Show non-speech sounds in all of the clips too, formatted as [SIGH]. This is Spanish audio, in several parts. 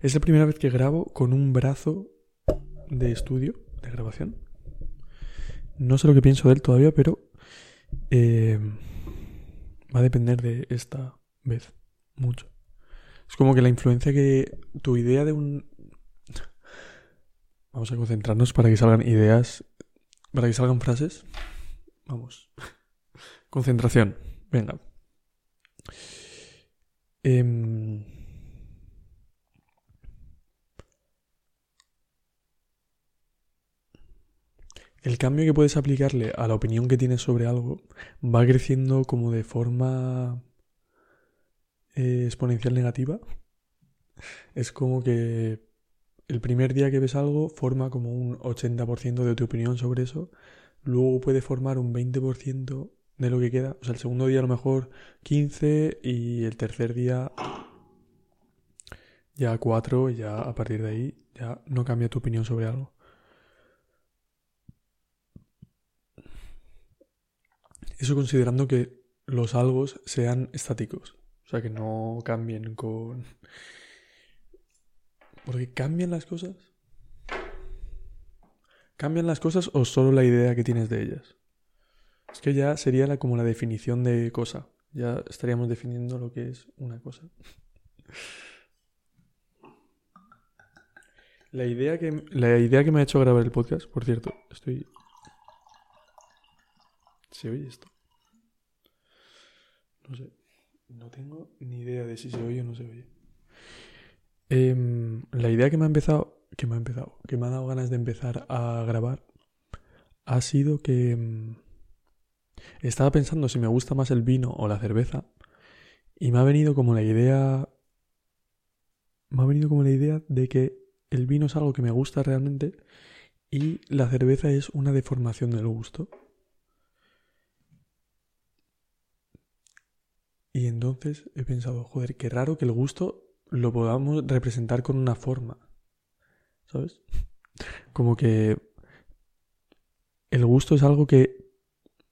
Es la primera vez que grabo con un brazo de estudio, de grabación. No sé lo que pienso de él todavía, pero eh, va a depender de esta vez mucho. Es como que la influencia que tu idea de un... Vamos a concentrarnos para que salgan ideas, para que salgan frases. Vamos. [LAUGHS] Concentración. Venga. Em, el cambio que puedes aplicarle a la opinión que tienes sobre algo va creciendo como de forma eh, exponencial negativa. Es como que el primer día que ves algo forma como un 80% de tu opinión sobre eso, luego puede formar un 20% de lo que queda. O sea, el segundo día a lo mejor 15 y el tercer día ya 4 y ya a partir de ahí ya no cambia tu opinión sobre algo. Eso considerando que los algos sean estáticos. O sea, que no cambien con... Porque cambian las cosas. ¿Cambian las cosas o solo la idea que tienes de ellas? Es que ya sería como la definición de cosa. Ya estaríamos definiendo lo que es una cosa. [LAUGHS] La idea que, la idea que me ha hecho grabar el podcast, por cierto, estoy... ¿Se oye esto? No sé. No tengo ni idea de si se oye o no se oye. Em, la idea que me ha empezado, que me ha empezado, que me ha dado ganas de empezar a grabar, ha sido que em, estaba pensando si me gusta más el vino o la cerveza y me ha venido como la idea me ha venido como la idea de que el vino es algo que me gusta realmente y la cerveza es una deformación del gusto. Y entonces he pensado, joder, qué raro que el gusto lo podamos representar con una forma. ¿Sabes? [LAUGHS] Como que el gusto es algo que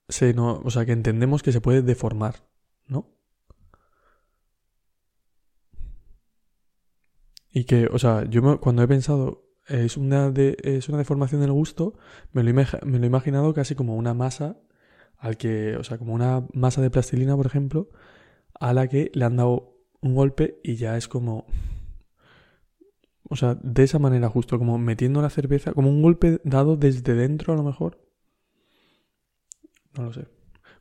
se no, o sea, que entendemos que se puede deformar, ¿no? Y que, o sea, yo cuando he pensado es una, de, es una deformación del gusto, me lo, me lo he imaginado casi como una masa al que, o sea, como una masa de plastilina, por ejemplo, a la que le han dado un golpe y ya es como, o sea, de esa manera justo, como metiendo la cerveza, como un golpe dado desde dentro a lo mejor, no lo sé.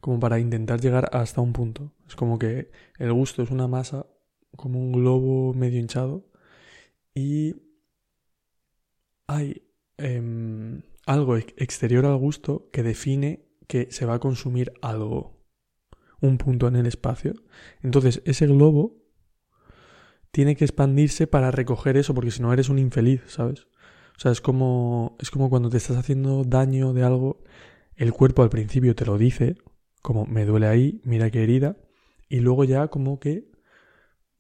Como para intentar llegar hasta un punto. Es como que el gusto es una masa, como un globo medio hinchado. Y hay em, algo exterior al gusto que define que se va a consumir algo. Un punto en el espacio. Entonces, ese globo tiene que expandirse para recoger eso, porque si no eres un infeliz, ¿sabes? O sea, es como, es como cuando te estás haciendo daño de algo el cuerpo al principio te lo dice, como me duele ahí, mira qué herida, y luego ya como que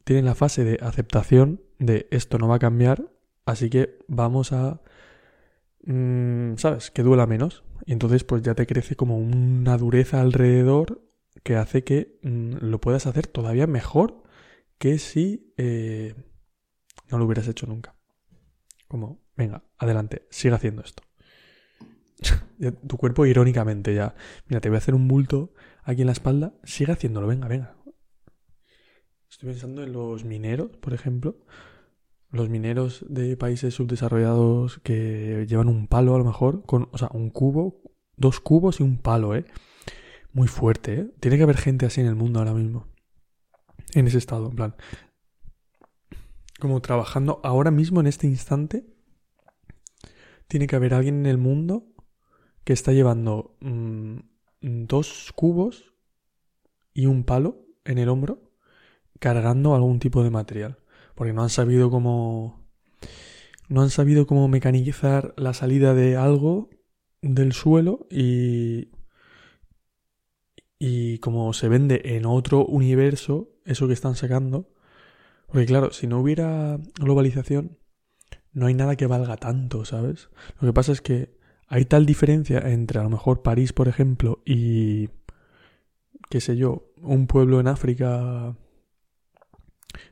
tienen la fase de aceptación de esto no va a cambiar, así que vamos a, mm, ¿sabes? Que duela menos. Y entonces pues ya te crece como una dureza alrededor que hace que mm, lo puedas hacer todavía mejor que si eh, no lo hubieras hecho nunca. Como, venga, adelante, sigue haciendo esto. [LAUGHS] tu cuerpo irónicamente ya. Mira, te voy a hacer un bulto aquí en la espalda. Sigue haciéndolo, venga, venga. Estoy pensando en los mineros, por ejemplo. Los mineros de países subdesarrollados que llevan un palo a lo mejor, con, o sea, un cubo, dos cubos y un palo, ¿eh? Muy fuerte, ¿eh? Tiene que haber gente así en el mundo ahora mismo. En ese estado, en plan. Como trabajando ahora mismo en este instante. Tiene que haber alguien en el mundo que está llevando mm, dos cubos y un palo en el hombro cargando algún tipo de material. Porque no han sabido cómo. No han sabido cómo mecanizar la salida de algo del suelo y. Y como se vende en otro universo, eso que están sacando. Porque claro, si no hubiera globalización, no hay nada que valga tanto, ¿sabes? Lo que pasa es que hay tal diferencia entre a lo mejor París, por ejemplo, y, qué sé yo, un pueblo en África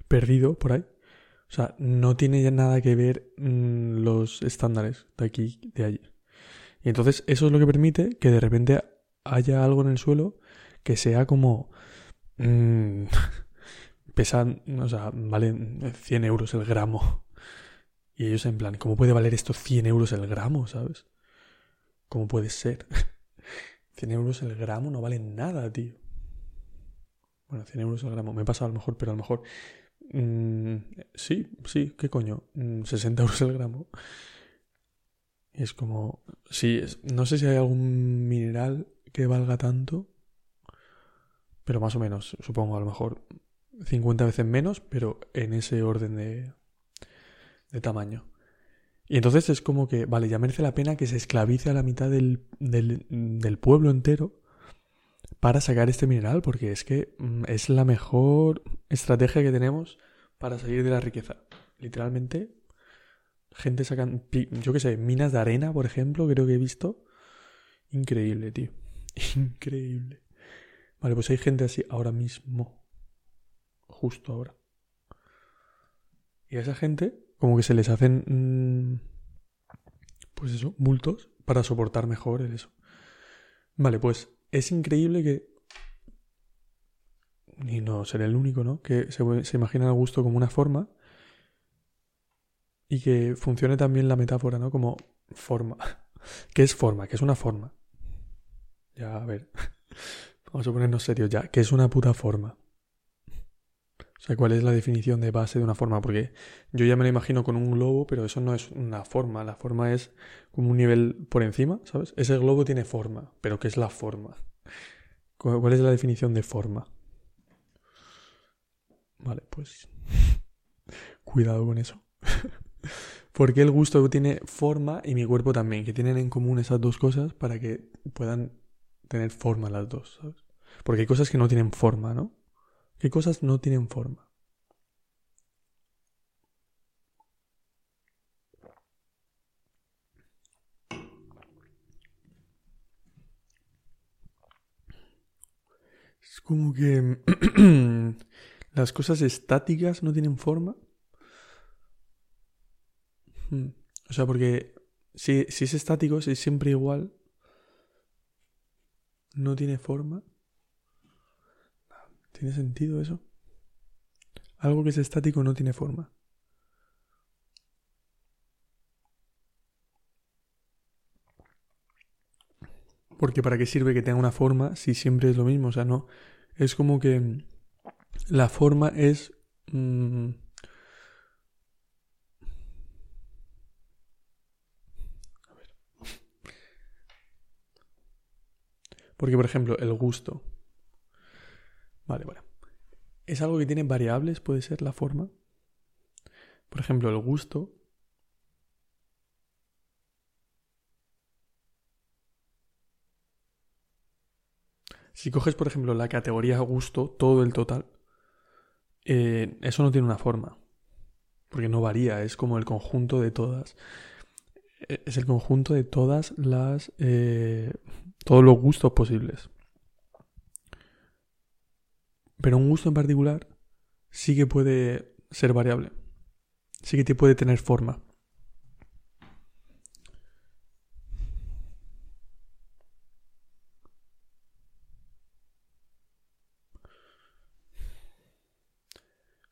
perdido por ahí. O sea, no tiene ya nada que ver mm, los estándares de aquí, de allí. Y entonces eso es lo que permite que de repente haya algo en el suelo que sea como... Mmm, [LAUGHS] pesan, o sea, valen 100 euros el gramo. Y ellos en plan, ¿cómo puede valer esto 100 euros el gramo, sabes? ¿Cómo puede ser? [LAUGHS] 100 euros el gramo no vale nada, tío. Bueno, 100 euros el gramo. Me he pasado a lo mejor, pero a lo mejor... Mmm, sí, sí, ¿qué coño? 60 mm, euros el gramo. Es como... Sí, no sé si hay algún mineral que valga tanto. Pero más o menos, supongo, a lo mejor 50 veces menos, pero en ese orden de, de tamaño. Y entonces es como que, vale, ya merece la pena que se esclavice a la mitad del, del, del pueblo entero para sacar este mineral, porque es que mm, es la mejor estrategia que tenemos para salir de la riqueza. Literalmente, gente sacan, yo qué sé, minas de arena, por ejemplo, creo que he visto. Increíble, tío. [LAUGHS] Increíble. Vale, pues hay gente así ahora mismo. Justo ahora. Y a esa gente, como que se les hacen. Mm, pues eso, bultos para soportar mejor eso. Vale, pues es increíble que. Y no seré el único, ¿no? Que se, se imagina el gusto como una forma. Y que funcione también la metáfora, ¿no? Como forma. [LAUGHS] ¿Qué es forma? ¿Qué es una forma? Ya, a ver. [LAUGHS] Vamos a ponernos serios ya. ¿Qué es una puta forma? O sea, ¿cuál es la definición de base de una forma? Porque yo ya me lo imagino con un globo, pero eso no es una forma. La forma es como un nivel por encima, ¿sabes? Ese globo tiene forma, pero ¿qué es la forma? ¿Cuál es la definición de forma? Vale, pues [LAUGHS] cuidado con eso. [LAUGHS] Porque el gusto tiene forma y mi cuerpo también, que tienen en común esas dos cosas para que puedan tener forma las dos, ¿sabes? Porque hay cosas que no tienen forma, ¿no? ¿Qué cosas no tienen forma? Es como que [CLEARS THROAT] las cosas estáticas no tienen forma. Hmm. O sea, porque si, si es estático, si es siempre igual, no tiene forma. ¿Tiene sentido eso? Algo que es estático no tiene forma. Porque para qué sirve que tenga una forma si siempre es lo mismo. O sea, no. Es como que la forma es... Mm, a ver. Porque, por ejemplo, el gusto. Vale, bueno. Es algo que tiene variables, puede ser la forma. Por ejemplo, el gusto. Si coges, por ejemplo, la categoría gusto, todo el total, eh, eso no tiene una forma. Porque no varía, es como el conjunto de todas. Eh, es el conjunto de todas las. Eh, todos los gustos posibles. Pero un gusto en particular sí que puede ser variable. Sí que te puede tener forma.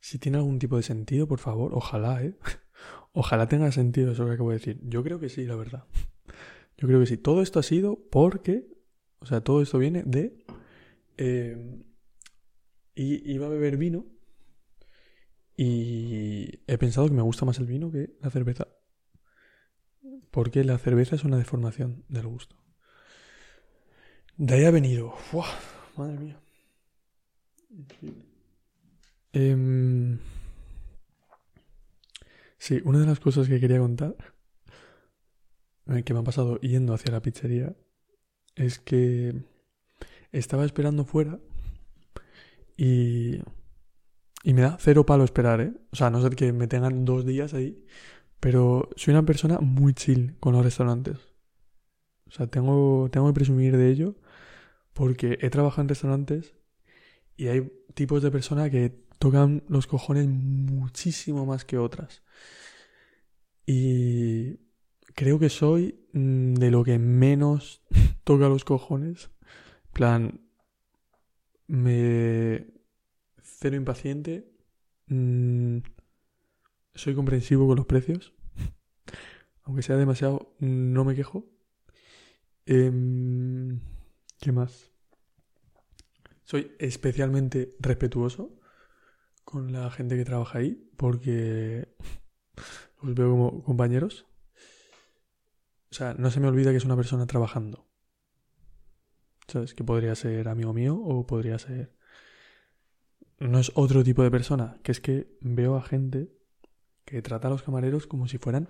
Si tiene algún tipo de sentido, por favor, ojalá, ¿eh? [LAUGHS] Ojalá tenga sentido eso que acabo de decir. Yo creo que sí, la verdad. Yo creo que sí. Todo esto ha sido porque, o sea, todo esto viene de eh, y iba a beber vino. Y he pensado que me gusta más el vino que la cerveza. Porque la cerveza es una deformación del gusto. De ahí ha venido. Madre mía. Em, sí, una de las cosas que quería contar, eh, que me ha pasado yendo hacia la pizzería, es que estaba esperando fuera y, y me da cero palo esperar, ¿eh? O sea, no sé que me tengan dos días ahí. Pero soy una persona muy chill con los restaurantes. O sea, tengo, tengo que presumir de ello porque he trabajado en restaurantes y hay tipos de personas que tocan los cojones muchísimo más que otras. Y creo que soy mm, de lo que menos [LAUGHS] toca los cojones. Plan, me... Cero impaciente. Mm, soy comprensivo con los precios. [LAUGHS] Aunque sea demasiado, no me quejo. Em, ¿Qué más? Soy especialmente respetuoso con la gente que trabaja ahí porque [LAUGHS] los veo como compañeros. O sea, no se me olvida que es una persona trabajando. ¿Sabes? Que podría ser amigo mío o podría ser... No es otro tipo de persona, que es que veo a gente que trata a los camareros como si fueran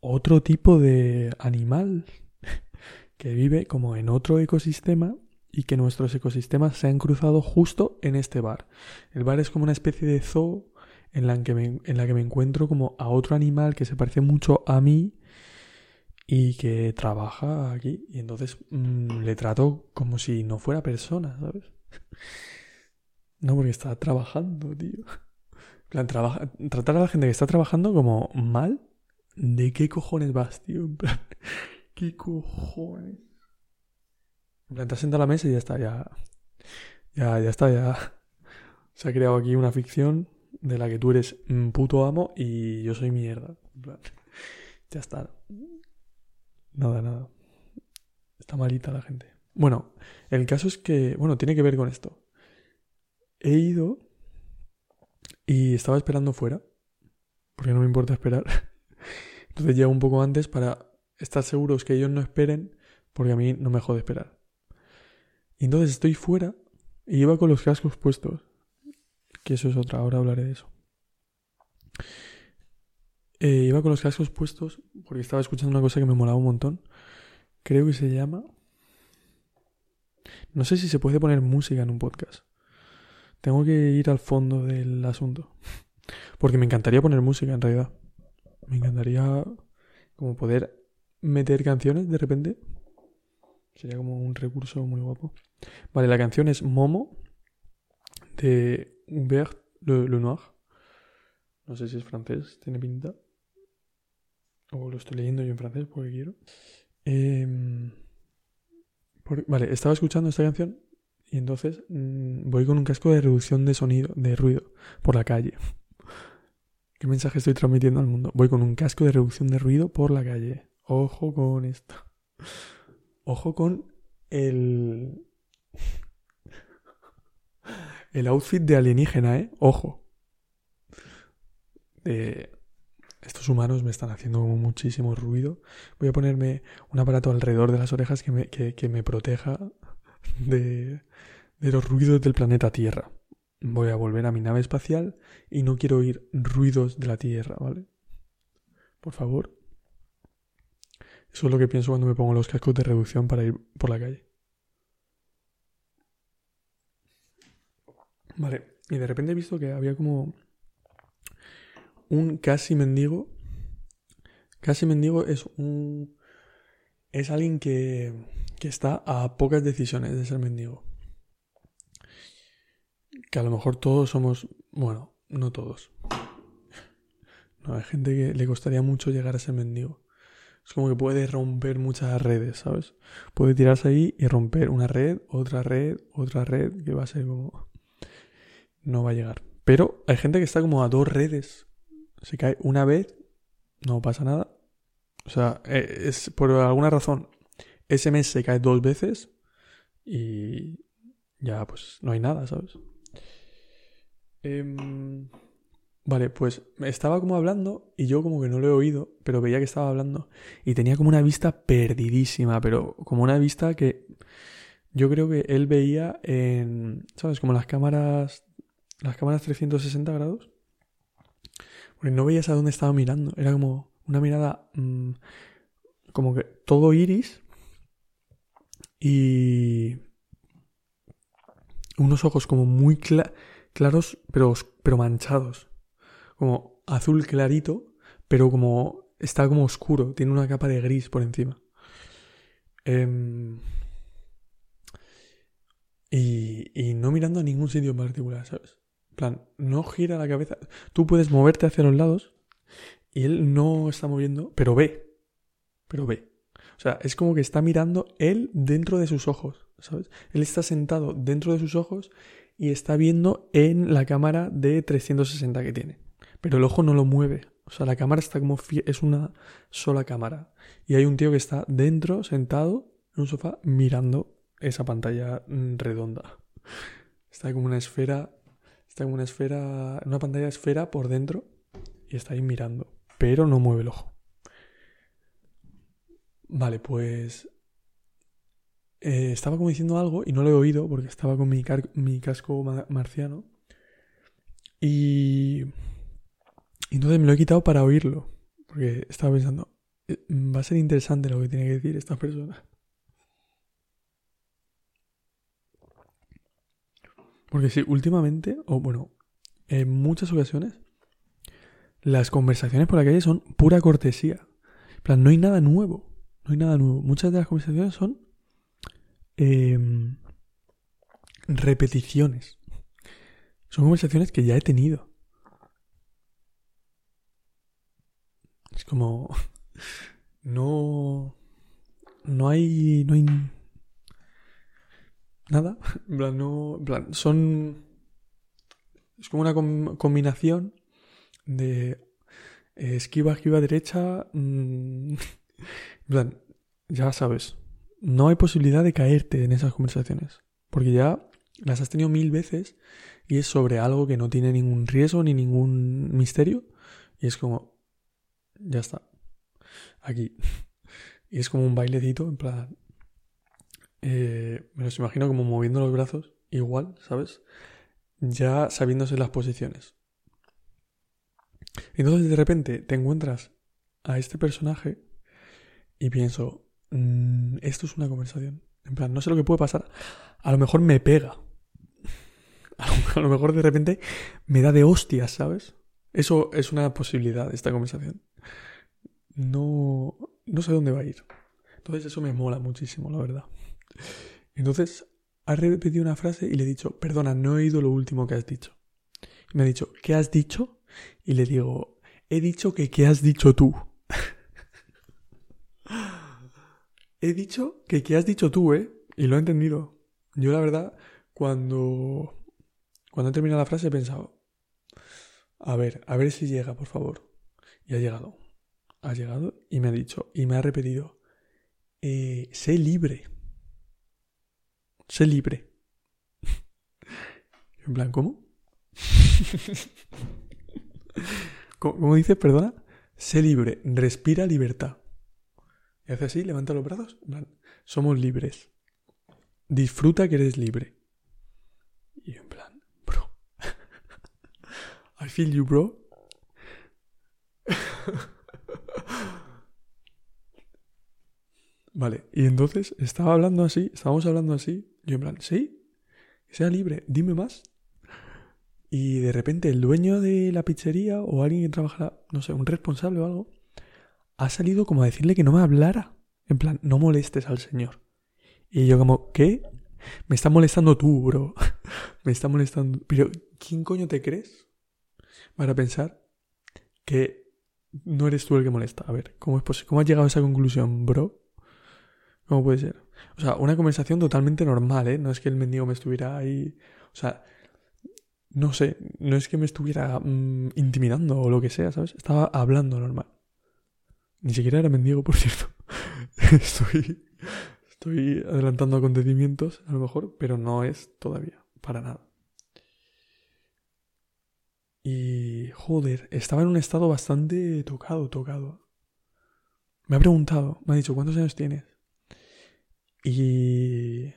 otro tipo de animal [LAUGHS] que vive como en otro ecosistema y que nuestros ecosistemas se han cruzado justo en este bar. El bar es como una especie de zoo en la que me, en la que me encuentro como a otro animal que se parece mucho a mí y que trabaja aquí. Y entonces mm, le trato como si no fuera persona, ¿sabes? [LAUGHS] No, porque está trabajando, tío. plan, tratar a la gente que está trabajando como mal. ¿De qué cojones vas, tío? En plan, [LAUGHS] ¿qué cojones? En plan, te a la mesa y ya está, ya. Ya, ya está, ya. [LAUGHS] Se ha creado aquí una ficción de la que tú eres puto amo y yo soy mierda. En plan, ya está. Nada, nada. Está malita la gente. Bueno, el caso es que, bueno, tiene que ver con esto. He ido y estaba esperando fuera, porque no me importa esperar. [LAUGHS] Entonces llego un poco antes para estar seguros que ellos no esperen, porque a mí no me jode esperar. Y entonces estoy fuera y iba con los cascos puestos. Que eso es otra, ahora hablaré de eso. Eh, iba con los cascos puestos porque estaba escuchando una cosa que me molaba un montón. Creo que se llama... No sé si se puede poner música en un podcast. Tengo que ir al fondo del asunto. [LAUGHS] Porque me encantaría poner música en realidad. Me encantaría como poder meter canciones de repente. Sería como un recurso muy guapo. Vale, la canción es Momo de Hubert Le, Noir. No sé si es francés, tiene pinta. O lo estoy leyendo yo en francés porque quiero. Em, vale, estaba escuchando esta canción y entonces mm, voy con un casco de reducción de sonido, de ruido, por la calle. [LAUGHS] ¿Qué mensaje estoy transmitiendo al mundo? Voy con un casco de reducción de ruido por la calle. Ojo con esto. Ojo con el [LAUGHS] el outfit de alienígena, ¿eh? Ojo. Estos humanos me están haciendo muchísimo ruido. Voy a ponerme un aparato alrededor de las orejas que me, que, me proteja de, de los ruidos del planeta Tierra. Voy a volver a mi nave espacial y no quiero oír ruidos de la Tierra, ¿vale? Por favor. Eso es lo que pienso cuando me pongo los cascos de reducción para ir por la calle. Vale, y de repente he visto que había como un casi mendigo. Casi mendigo es un. Es alguien que, que está a pocas decisiones de ser mendigo. Que a lo mejor todos somos. Bueno, no todos. No, hay gente que le costaría mucho llegar a ser mendigo. Es como que puede romper muchas redes, ¿sabes? Puede tirarse ahí y romper una red, otra red, otra red, que va a ser como no va a llegar. Pero hay gente que está como a dos redes. Se cae una vez, no pasa nada. O sea, eh, es por alguna razón ese mes se cae dos veces y ya pues no hay nada, ¿sabes? Em, vale, pues estaba como hablando y yo como que no lo he oído, pero veía que estaba hablando y tenía como una vista perdidísima, pero como una vista que yo creo que él veía en, ¿sabes? Como las cámaras las cámaras 360 grados, porque no veías a dónde estaba mirando. Era como una mirada mm, como que todo iris y unos ojos como muy claros pero, pero manchados. Como azul clarito, pero como está como oscuro, tiene una capa de gris por encima. Em, y, y no mirando a ningún sitio en particular, ¿sabes? Plan, no gira la cabeza. Tú puedes moverte hacia los lados y él no está moviendo, pero ve. Pero ve. O sea, es como que está mirando él dentro de sus ojos, ¿sabes? Él está sentado dentro de sus ojos y está viendo en la cámara de 360 que tiene. Pero el ojo no lo mueve. O sea, la cámara está como... es una sola cámara. Y hay un tío que está dentro, sentado, en un sofá, mirando esa pantalla mm, redonda. Está como una esfera... Está como una esfera... Una pantalla esfera por dentro. Y está ahí mirando. Pero no mueve el ojo. Vale, pues eh, estaba como diciendo algo y no lo he oído porque estaba con mi, mi casco marciano. Y... y entonces me lo he quitado para oírlo. Porque estaba pensando, eh, va a ser interesante lo que tiene que decir esta persona. Porque sí, últimamente, o bueno, en muchas ocasiones, las conversaciones por la calle son pura cortesía. En plan, no hay nada nuevo. No hay nada nuevo. Muchas de las conversaciones son Em, repeticiones. Son conversaciones que ya he tenido. Es como... [LAUGHS] No... No hay... No hay... Nada. [LAUGHS] En plan, no... En plan, son... Es como una combinación de... Eh, esquiva, esquiva derecha... Mm, [LAUGHS] en plan, ya sabes no hay posibilidad de caerte en esas conversaciones. Porque ya las has tenido mil veces y es sobre algo que no tiene ningún riesgo ni ningún misterio. Y es como, ya está. Aquí. [LAUGHS] Y es como un bailecito, en plan... Eh, me los imagino como moviendo los brazos, igual, ¿sabes? Ya sabiéndose las posiciones. Entonces de repente te encuentras a este personaje y pienso, Mm, esto es una conversación. En plan, no sé lo que puede pasar. A lo mejor me pega. [LAUGHS] A lo, mejor de repente me da de hostias, ¿sabes? Eso es una posibilidad esta conversación. No, no sé dónde va a ir. Entonces eso me mola muchísimo, la verdad. Entonces ha repetido una frase y le he dicho, perdona, no he oído lo último que has dicho. me ha dicho, ¿qué has dicho? Y le digo, he dicho que ¿qué has dicho tú? [LAUGHS] He dicho que ¿qué has dicho tú, ¿eh? Y lo he entendido. Yo la verdad, cuando, cuando he terminado la frase he pensado, a ver, a ver si llega, por favor. Y ha llegado. Ha llegado y me ha dicho, y me ha repetido, eh, sé libre. Sé libre. [LAUGHS] en plan, ¿cómo? [LAUGHS] ¿Cómo dices, perdona? Sé libre, respira libertad. Y hace así, levanta los brazos. somos libres. Disfruta que eres libre. Y en plan, bro. [LAUGHS] I feel you, bro. vale, y entonces estaba hablando así, estábamos hablando así. Yo en plan, sí, sea libre, dime más. Y de repente el dueño de la pizzería o alguien que trabaja, no sé, un responsable o algo, ha salido como a decirle que no me hablara. En plan, no molestes al Señor. Y yo como, ¿qué? Me está molestando tú, bro. [LAUGHS] me está molestando. Pero, ¿quién coño te crees? Para pensar que no eres tú el que molesta. A ver, ¿cómo es? ¿Cómo has llegado a esa conclusión, bro? ¿Cómo puede ser? O sea, una conversación totalmente normal, ¿eh? No es que el mendigo me estuviera ahí. O sea, no sé, no es que me estuviera mm, intimidando o lo que sea, ¿sabes? Estaba hablando normal. Ni siquiera era mendigo, por cierto. [LAUGHS] estoy, estoy adelantando acontecimientos, a lo mejor, pero no es todavía, para nada. Y, joder, estaba en un estado bastante tocado, tocado. Me ha preguntado, me ha dicho, ¿cuántos años tienes? Y...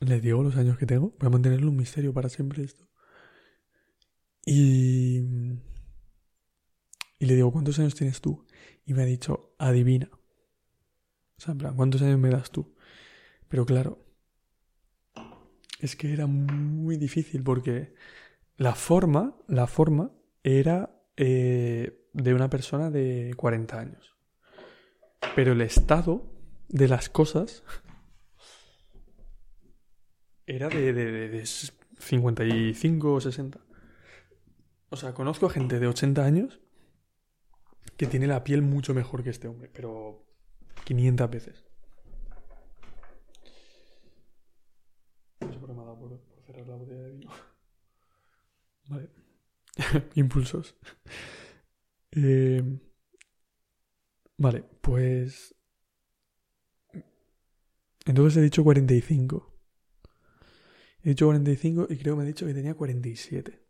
Le digo los años que tengo. Voy a mantenerlo un misterio para siempre esto. Y y le digo, ¿cuántos años tienes tú? Y me ha dicho, adivina. O sea, en plan, ¿cuántos años me das tú? Pero claro, es que era muy difícil porque la forma, la forma era eh, de una persona de 40 años. Pero el estado de las cosas era de, de, 55 o 60. O sea, conozco a gente de 80 años que tiene la piel mucho mejor que este hombre, pero 500 veces. No sé por qué me ha dado por, cerrar la botella de vino. Vale. [LAUGHS] Impulsos. Eh, vale, pues... Entonces he dicho 45. He dicho 45 y creo que me ha dicho que tenía 47.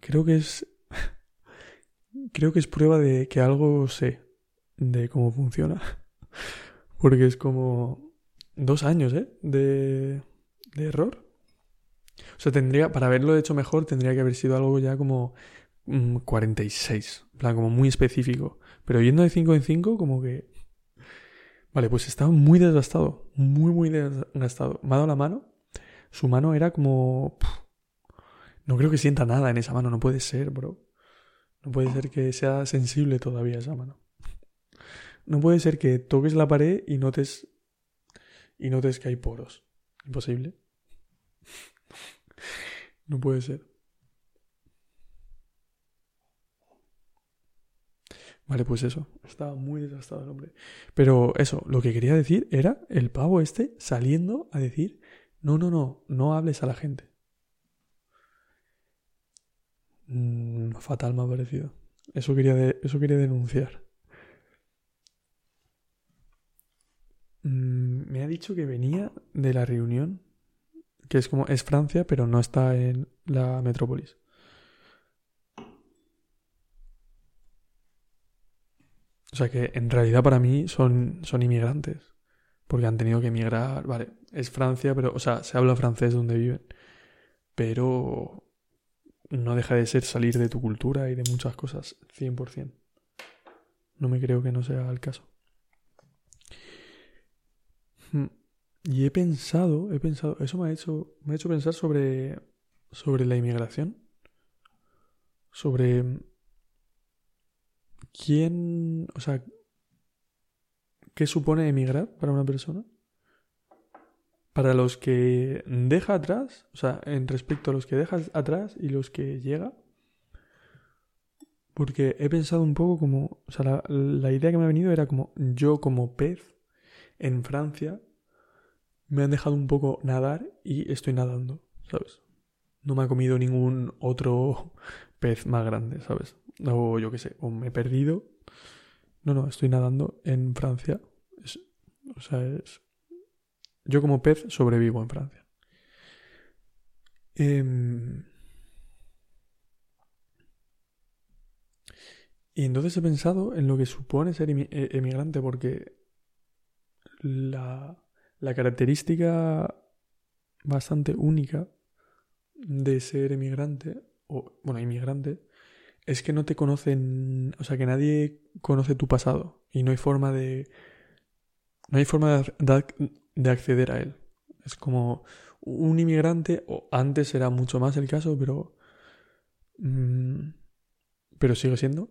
Creo que es. [LAUGHS] creo que es prueba de que algo sé de cómo funciona. [LAUGHS] Porque es como. Dos años, ¿eh? De. de error. O sea, tendría. Para haberlo hecho mejor, tendría que haber sido algo ya como. 46. Mm, en plan, como muy específico. Pero yendo de 5 en 5, como que. Vale, pues estaba muy desgastado. Muy, muy desgastado. Me ha dado la mano. Su mano era como. No creo que sienta nada en esa mano. No puede ser, bro. No puede ser que sea sensible todavía esa mano. No puede ser que toques la pared y notes. Y notes que hay poros. Imposible. No puede ser. Vale, pues eso. Estaba muy desgastado el hombre. Pero eso, lo que quería decir era el pavo este saliendo a decir, no, no, no, no hables a la gente. Mm, fatal me ha parecido. Eso quería, eso quería denunciar. Mm, me ha dicho que venía de la reunión, que es como, es Francia, pero no está en la metrópolis. O sea que en realidad para mí son, son inmigrantes. Porque han tenido que emigrar. Vale, es Francia, pero, o sea, se habla francés donde viven. Pero no deja de ser salir de tu cultura y de muchas cosas, 100%. No me creo que no sea el caso. Hmm. Y he pensado, he pensado, eso me ha hecho, me ha hecho pensar sobre, sobre la inmigración. Sobre quién, o sea, qué supone emigrar para una persona. Para los que deja atrás, o sea, en respecto a los que dejas atrás y los que llega. Porque he pensado un poco como, o sea, la, la idea que me ha venido era como yo como pez en Francia me han dejado un poco nadar y estoy nadando, ¿sabes? No me ha comido ningún otro pez más grande, ¿sabes? O yo qué sé, o me he perdido. No, no, estoy nadando en Francia. o sea, es yo como pez sobrevivo en Francia. Em, y entonces he pensado en lo que supone ser e, emigrante, porque la, la característica bastante única de ser emigrante, o bueno, inmigrante, es que no te conocen, o sea, que nadie conoce tu pasado y no hay forma de... No hay forma de, de acceder a él. Es como un inmigrante, o antes era mucho más el caso, pero. Mm, pero sigue siendo.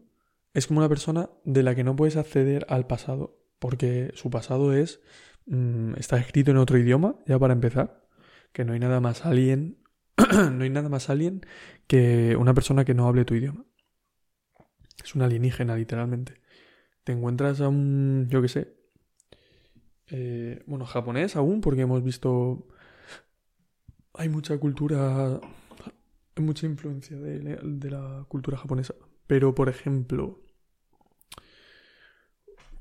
Es como una persona de la que no puedes acceder al pasado, porque su pasado es. Mm, está escrito en otro idioma, ya para empezar, que no hay nada más alien. [CLEARS THROAT] no hay nada más alien que una persona que no hable tu idioma. Es un alienígena, literalmente. Te encuentras a un, yo qué sé, eh, bueno, japonés aún, porque hemos visto... Hay mucha cultura, hay mucha influencia de, la cultura japonesa. Pero, por ejemplo,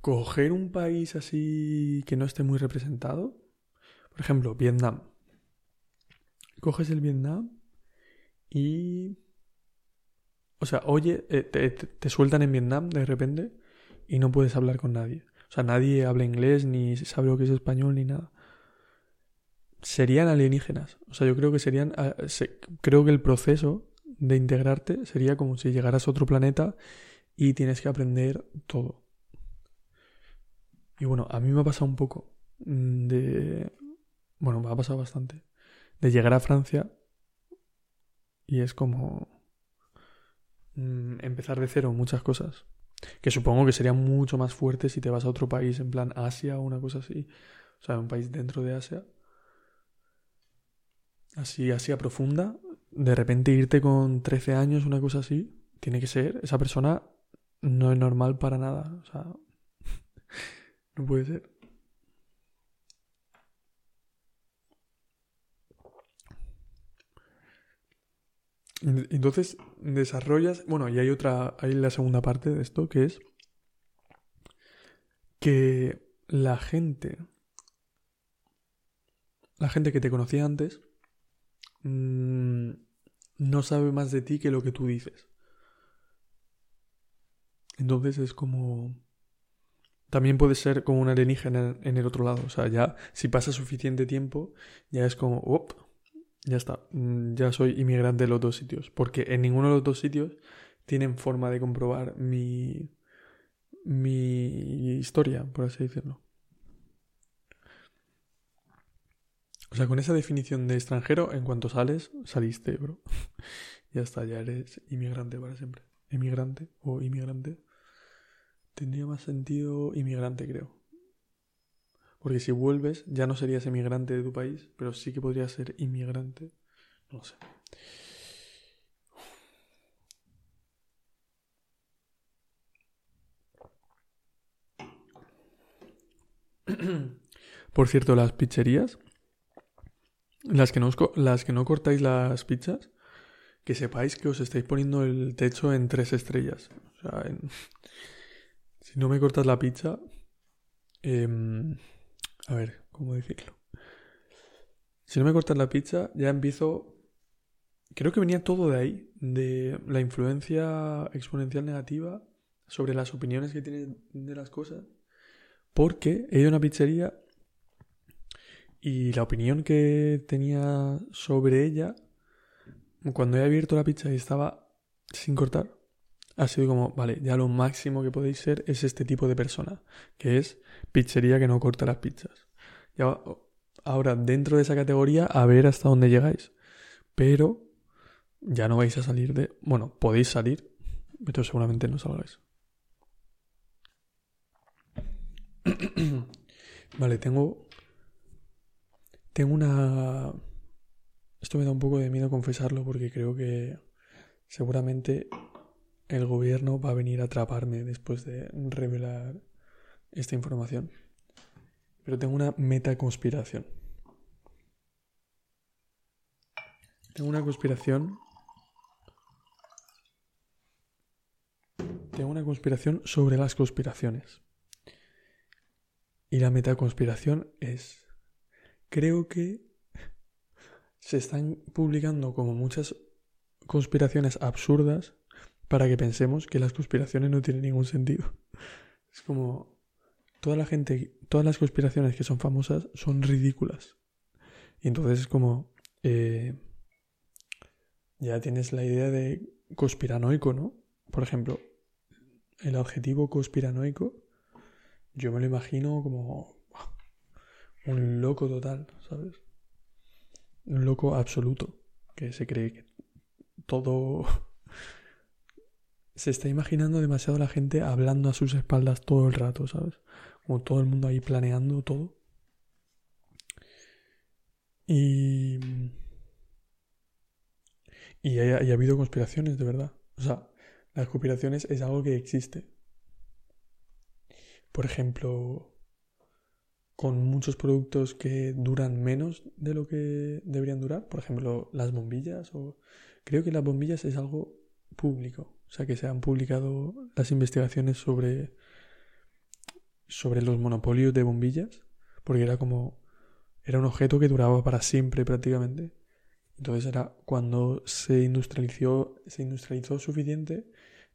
coger un país así que no esté muy representado, por ejemplo, Vietnam. Coges el Vietnam y... O sea, oye, eh, te, sueltan en Vietnam de repente y no puedes hablar con nadie. O sea, nadie habla inglés, ni sabe lo que es español, ni nada. Serían alienígenas. O sea, yo creo que serían. Ah, creo que el proceso de integrarte sería como si llegaras a otro planeta y tienes que aprender todo. Y bueno, a mí me ha pasado un poco de. Bueno, me ha pasado bastante. De llegar a Francia y es como. Mm, empezar de cero muchas cosas. Que supongo que sería mucho más fuerte si te vas a otro país, en plan Asia o una cosa así. O sea, un país dentro de Asia. así, así a profunda, de repente irte con 13 años, una cosa así, tiene que ser, esa persona no es normal para nada. O sea, [LAUGHS] no puede ser. Entonces desarrollas, bueno, y hay otra, hay la segunda parte de esto que es que la gente, la gente que te conocía antes, mm, no sabe más de ti que lo que tú dices. Entonces es como... También puede ser como un alienígena en el otro lado. O sea, ya si pasa suficiente tiempo, ya es como, ya está, mm, ya soy inmigrante de los dos sitios. Porque en ninguno de los dos sitios tienen forma de comprobar mi, mi historia, por así decirlo. O sea, con esa definición de extranjero, en cuanto sales, saliste, bro. [LAUGHS] ya está, ya eres inmigrante para siempre. Emigrante o inmigrante. Tendría más sentido inmigrante, creo. Porque si vuelves, ya no serías emigrante de tu país, pero sí que podrías ser inmigrante. No sé. [CLEARS THROAT] Por cierto, las pizzerías, las que, no las que no cortáis las pizzas, que sepáis que os estáis poniendo el techo en tres estrellas. O sea, [LAUGHS] si no me cortas la pizza, em, a ver, ¿cómo decirlo? Si no me cortas la pizza, ya empiezo... Creo que venía todo de ahí, de la influencia exponencial negativa sobre las opiniones que tienes de las cosas. Porque he ido a una pizzería y la opinión que tenía sobre ella, cuando he abierto la pizza y estaba sin cortar, ha sido como, vale, ya lo máximo que podéis ser es este tipo de persona, que es pizzería que no corta las pizzas. Ya, ahora, dentro de esa categoría, a ver hasta dónde llegáis. Pero ya no vais a salir de... Bueno, podéis salir, pero seguramente no salgáis. [CLEARS THROAT] vale, tengo... Tengo una... Esto me da un poco de miedo confesarlo porque creo que seguramente el gobierno va a venir a atraparme después de revelar esta información. Pero tengo una metaconspiración. Tengo una conspiración. Tengo una conspiración sobre las conspiraciones. Y la metaconspiración es. Creo que se están publicando como muchas conspiraciones absurdas para que pensemos que las conspiraciones no tienen ningún sentido. [LAUGHS] Es como toda la gente, todas las conspiraciones que son famosas son ridículas. Y entonces es como eh, ya tienes la idea de conspiranoico, ¿no? Por ejemplo, el adjetivo conspiranoico, yo me lo imagino como un loco total, ¿sabes? Un loco absoluto, que se cree que todo se está imaginando demasiado la gente hablando a sus espaldas todo el rato, ¿sabes? Como todo el mundo ahí planeando todo. Y. Y ha, ha habido conspiraciones, de verdad. O sea, las conspiraciones es algo que existe. Por ejemplo, con muchos productos que duran menos de lo que deberían durar. Por ejemplo, las bombillas. O... Creo que las bombillas es algo público. O sea, que se han publicado las investigaciones sobre, sobre los monopolios de bombillas, porque era como, era un objeto que duraba para siempre prácticamente. Entonces era cuando se industrializó, se industrializó suficiente,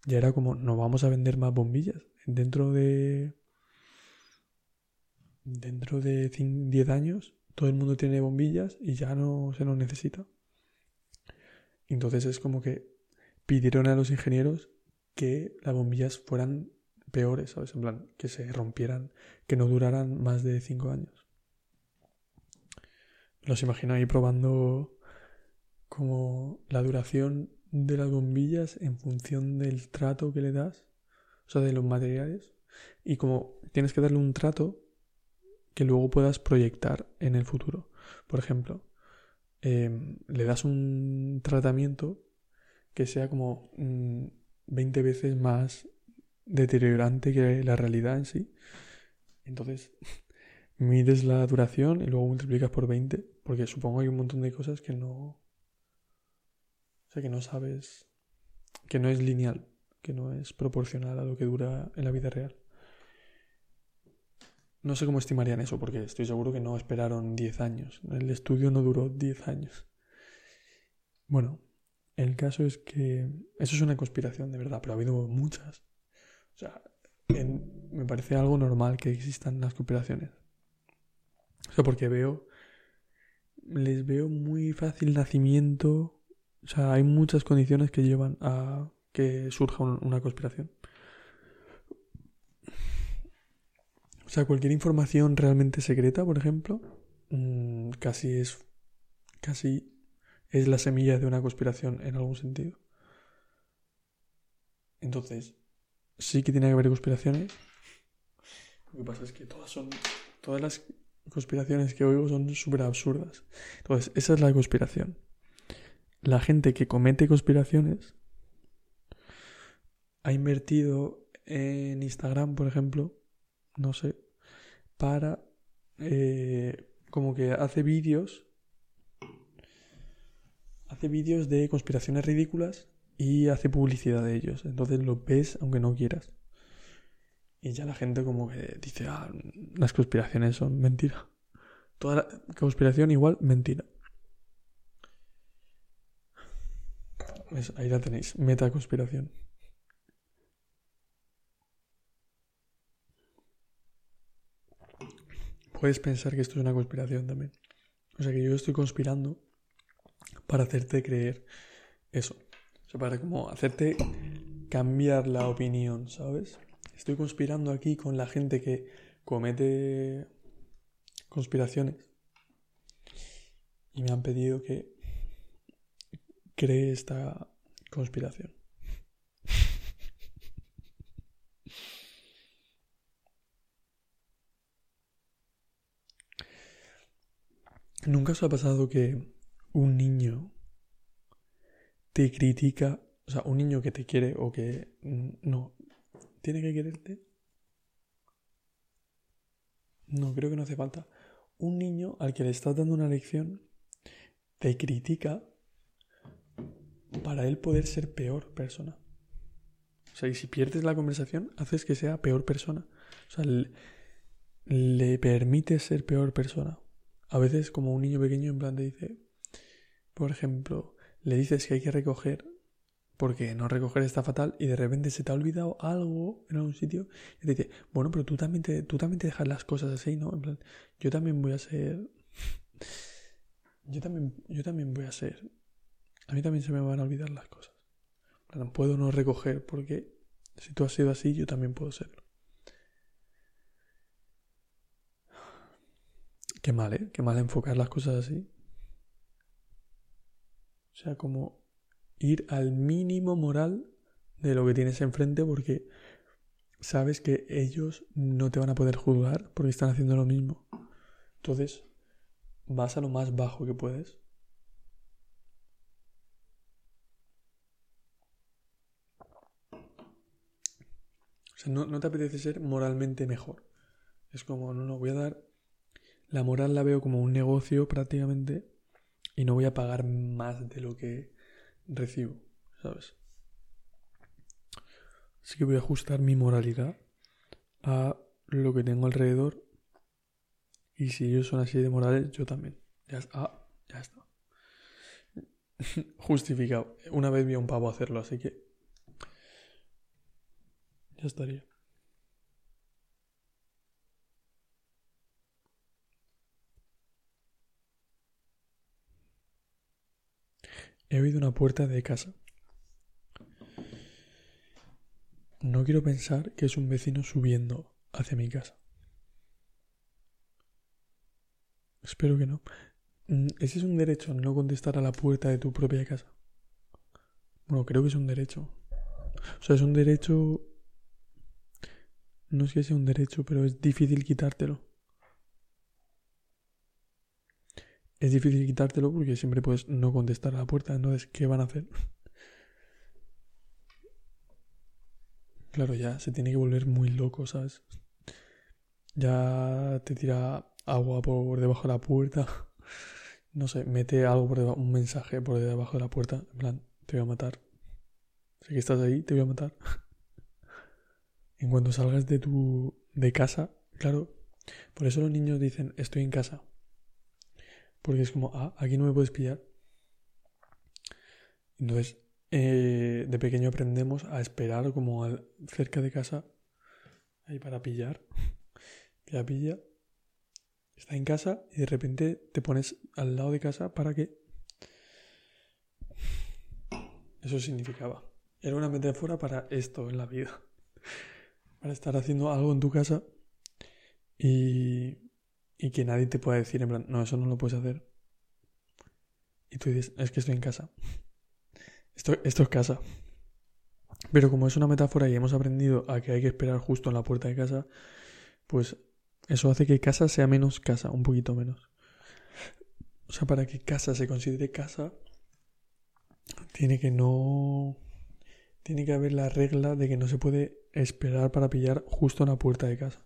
ya era como, no vamos a vender más bombillas. Dentro de, dentro de 10 años, todo el mundo tiene bombillas y ya no se nos necesita. Entonces es como que pidieron a los ingenieros que las bombillas fueran peores, ¿sabes? En plan, que se rompieran, que no duraran más de 5 años. Los imagino ahí probando como la duración de las bombillas en función del trato que le das, o sea, de los materiales, y como tienes que darle un trato que luego puedas proyectar en el futuro. Por ejemplo, em, le das un tratamiento que sea como 20 mm, veces más deteriorante que la realidad en sí. Entonces, [LAUGHS] mides la duración y luego multiplicas por 20, porque supongo hay un montón de cosas que no... O sea, que no sabes, que no es lineal, que no es proporcional a lo que dura en la vida real. No sé cómo estimarían eso, porque estoy seguro que no esperaron 10 años. El estudio no duró 10 años. Bueno, el caso es que eso es una conspiración, de verdad, pero ha habido muchas. O sea, me parece algo normal que existan las conspiraciones. O sea, porque veo, les veo muy fácil nacimiento. O sea, hay muchas condiciones que llevan a que surja una conspiración. O sea, cualquier información realmente secreta, por ejemplo, mm, casi es. casi es la semilla de una conspiración en algún sentido. Entonces, sí que tiene que haber conspiraciones. Lo que pasa es que todas son. Todas las conspiraciones que oigo son súper absurdas. Entonces, esa es la conspiración. La gente que comete conspiraciones ha invertido en Instagram, por ejemplo, no sé, para eh, como que hace vídeos hace vídeos de conspiraciones ridículas y hace publicidad de ellos. Entonces lo ves aunque no quieras. Y ya la gente como que dice ah las conspiraciones son mentira toda la conspiración igual mentira. Pues ahí la tenéis meta conspiración puedes pensar que esto es una conspiración también. O sea que yo estoy conspirando para hacerte creer eso. O sea, para como hacerte cambiar la opinión, ¿sabes? Estoy conspirando aquí con la gente que comete conspiraciones. Y me han pedido que cree esta conspiración. [LAUGHS] ¿Nunca os ha pasado que un niño te critica, o sea, un niño que te quiere o que no, tiene que quererte? No, creo que no hace falta. Un niño al que le estás dando una lección te critica para él poder ser peor persona. O sea, y si pierdes la conversación, haces que sea peor persona. O sea, le, le permites ser peor persona. A veces como un niño pequeño en plan te dice, por ejemplo, le dices que hay que recoger porque no recoger está fatal y de repente se te ha olvidado algo en algún sitio y te dice, bueno, pero tú también te, tú también te dejas las cosas así, ¿no? En plan, yo también voy a ser... Yo también, yo también voy a ser... A mí también se me van a olvidar las cosas. puedo no recoger porque si tú has sido así, yo también puedo serlo. Qué mal, ¿eh? Qué mal enfocar las cosas así. Sea, como ir al mínimo moral de lo que tienes enfrente porque sabes que ellos no te van a poder juzgar porque están haciendo lo mismo. Entonces, vas a lo más bajo que puedes. O sea, no, no te apetece ser moralmente mejor. Es como, no, no, voy a dar la moral la veo como un negocio prácticamente y no voy a pagar más de lo que recibo, ¿sabes? Así que voy a ajustar mi moralidad a lo que tengo alrededor y si ellos son así de morales, yo también. Ya está. Ah, ya está. [LAUGHS] Justificado. Una vez vi a un pavo hacerlo, así que ya estaría. He oído una puerta de casa. No quiero pensar que es un vecino subiendo hacia mi casa. Espero que no. Mm, ese es un derecho, no contestar a la puerta de tu propia casa. Bueno, creo que es un derecho. O sea, es un derecho... No sé si sea un derecho, pero es difícil quitártelo. Es difícil quitártelo porque siempre puedes no contestar a la puerta. Entonces, ¿qué van a hacer? Claro, ya se tiene que volver muy loco, ¿sabes? Ya te tira agua por debajo de la puerta. [LAUGHS] No sé, mete algo por debajo, un mensaje por debajo de la puerta. En plan, te voy a matar. Sé que estás ahí, te voy a matar. [LAUGHS] En cuanto salgas de tu. de casa, claro. Por eso los niños dicen, estoy en casa. Porque es como, ah, aquí no me puedes pillar. Entonces, eh, de pequeño aprendemos a esperar como cerca de casa. Ahí para pillar. [LAUGHS] Ya pilla está en casa y de repente te pones al lado de casa para que... [SIGHS] Eso significaba. Era una metáfora para esto en la vida. [LAUGHS] Para estar haciendo algo en tu casa y, y que nadie te pueda decir en plan, no, eso no lo puedes hacer. Y tú dices, es que estoy en casa. Esto, esto es casa. Pero como es una metáfora y hemos aprendido a que hay que esperar justo en la puerta de casa, pues eso hace que casa sea menos casa, un poquito menos. O sea, para que casa se considere casa, tiene que no. Tiene que haber la regla de que no se puede esperar para pillar justo en la puerta de casa.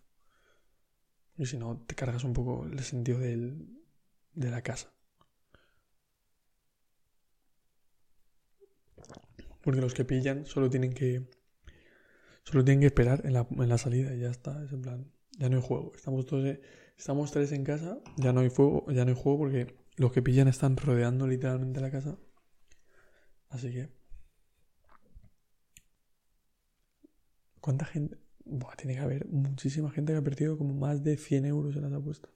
Y si no, te cargas un poco el sentido del, de la casa. Porque los que pillan solo tienen que. Solo tienen que esperar en la, en la salida y ya está. Es en plan ya no hay juego. Estamos todos, estamos tres en casa, ya no hay fuego, ya no hay juego porque los que pillan están rodeando literalmente la casa. Así que. ¿Cuánta gente? Buah, tiene que haber muchísima gente que ha perdido como más de 100 euros en las apuestas.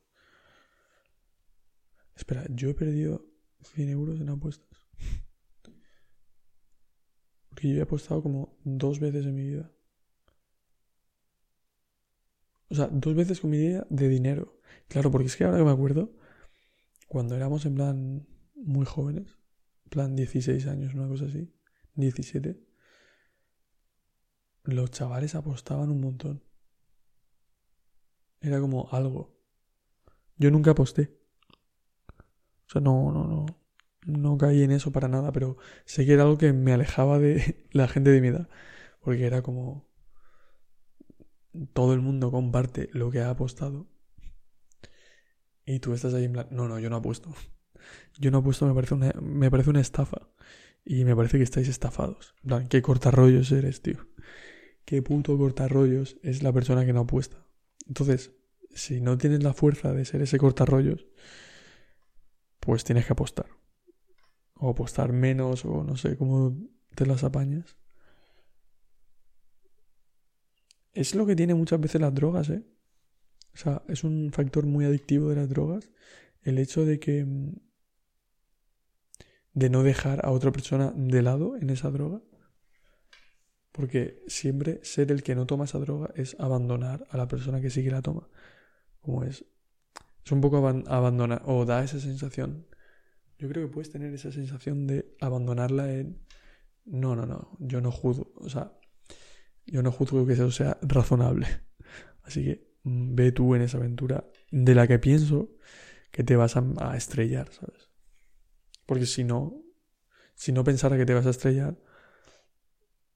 Espera, yo he perdido 100 euros en apuestas. Porque yo he apostado como dos veces en mi vida. O sea, dos veces con mi idea de dinero. Claro, porque es que ahora que me acuerdo, cuando éramos en plan muy jóvenes, en plan 16 años, una cosa así, 17, los chavales apostaban un montón. Era como algo. Yo nunca aposté. O sea, no, no, no. No caí en eso para nada, pero sé que era algo que me alejaba de [LAUGHS] la gente de mi edad. Porque era como todo el mundo comparte lo que ha apostado y tú estás ahí en plan, no, no, yo no apuesto. Yo no apuesto, me parece una, me parece una estafa. Y me parece que estáis estafados. En plan, qué cortarrollos eres, tío. Qué puto cortarrollos es la persona que no apuesta. Entonces, si no tienes la fuerza de ser ese cortarrollos, pues tienes que apostar. O apostar menos, o no sé cómo te las apañas. Es lo que tiene muchas veces las drogas, ¿eh? O sea, es un factor muy adictivo de las drogas el hecho de que... Mm, de no dejar a otra persona de lado en esa droga. Porque siempre ser el que no toma esa droga es abandonar a la persona que sí que la toma. Como es. Es un poco abandonar. O da esa sensación. Yo creo que puedes tener esa sensación de abandonarla en. No, no, no. Yo no juzgo. O sea, yo no juzgo que eso sea razonable. [LAUGHS] Así que mm, ve tú en esa aventura de la que pienso que te vas a, estrellar, ¿sabes? Porque si no, si no pensara que te vas a estrellar,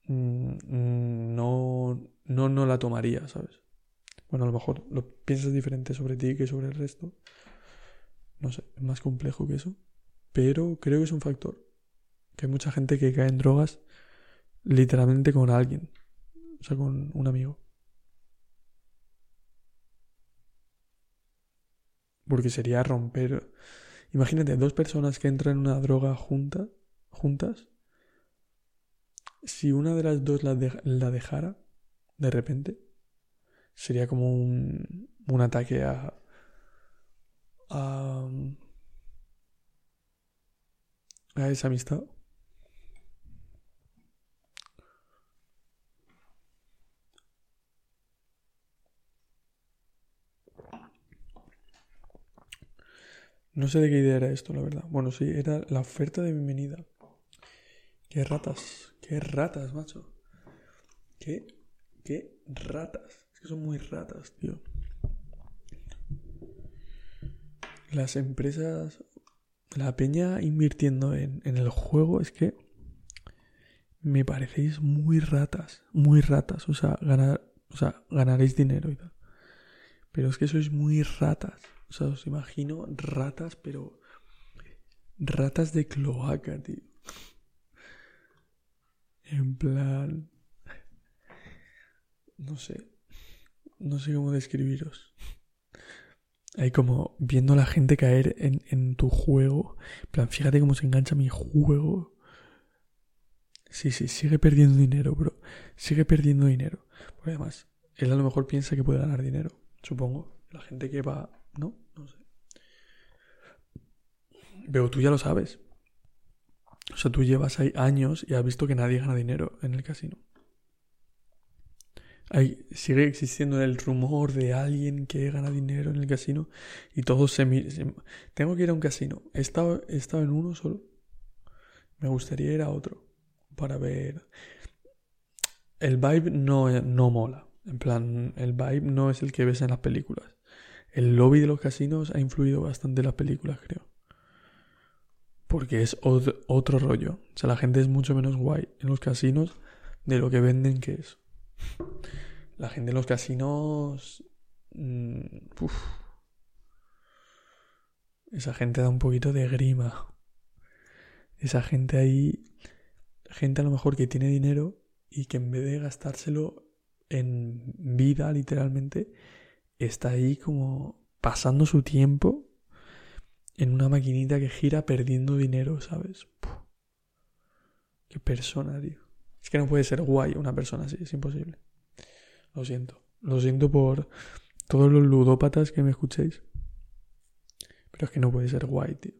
no, no, no la tomaría, ¿sabes? Bueno, a lo mejor lo piensas diferente sobre ti que sobre el resto. No sé, es más complejo que eso. Pero creo que es un factor. Que hay mucha gente que cae en drogas literalmente con alguien o sea, con un amigo. Porque sería romper. Imagínate, dos personas que entran en una droga junta, juntas. Si una de las dos la, dejara, de repente, sería como un, un ataque a, a, a esa amistad. No sé de qué idea era esto, la verdad. Bueno, sí, era la oferta de bienvenida. Qué ratas, qué ratas, macho. Qué, qué ratas. Es que son muy ratas, tío. Las empresas, la peña invirtiendo en, en el juego es que me parecéis muy ratas, muy ratas. O sea, ganar, o sea, ganaréis dinero y tal. Pero es que sois muy ratas. O sea, os imagino ratas, pero ratas de cloaca, tío. En plan... No sé. No sé cómo describiros. Hay como viendo a la gente caer en, en tu juego. En plan, fíjate cómo se engancha mi juego. Sí, sí, sigue perdiendo dinero, bro. Sigue perdiendo dinero. Porque además, él a lo mejor piensa que puede ganar dinero. Supongo. La gente que va... ¿No? No sé. Pero tú ya lo sabes. O sea, tú llevas ahí años y has visto que nadie gana dinero en el casino. Hay, sigue existiendo el rumor de alguien que gana dinero en el casino y todos se, miran. Tengo que ir a un casino. He estado, he estado en uno solo. Me gustaría ir a otro para ver. El vibe no, no mola. En plan, el vibe no es el que ves en las películas. El lobby de los casinos ha influido bastante en las películas, creo. Porque es otro, rollo. O sea, la gente es mucho menos guay en los casinos de lo que venden que es. La gente en los casinos... Mm, esa gente da un poquito de grima. Esa gente ahí... Gente a lo mejor que tiene dinero y que en vez de gastárselo en vida, literalmente, está ahí como pasando su tiempo en una maquinita que gira perdiendo dinero, ¿sabes? Qué persona, tío. Es que no puede ser guay una persona así, es imposible. Lo siento. Lo siento por todos los ludópatas que me escuchéis. Pero es que no puede ser guay, tío.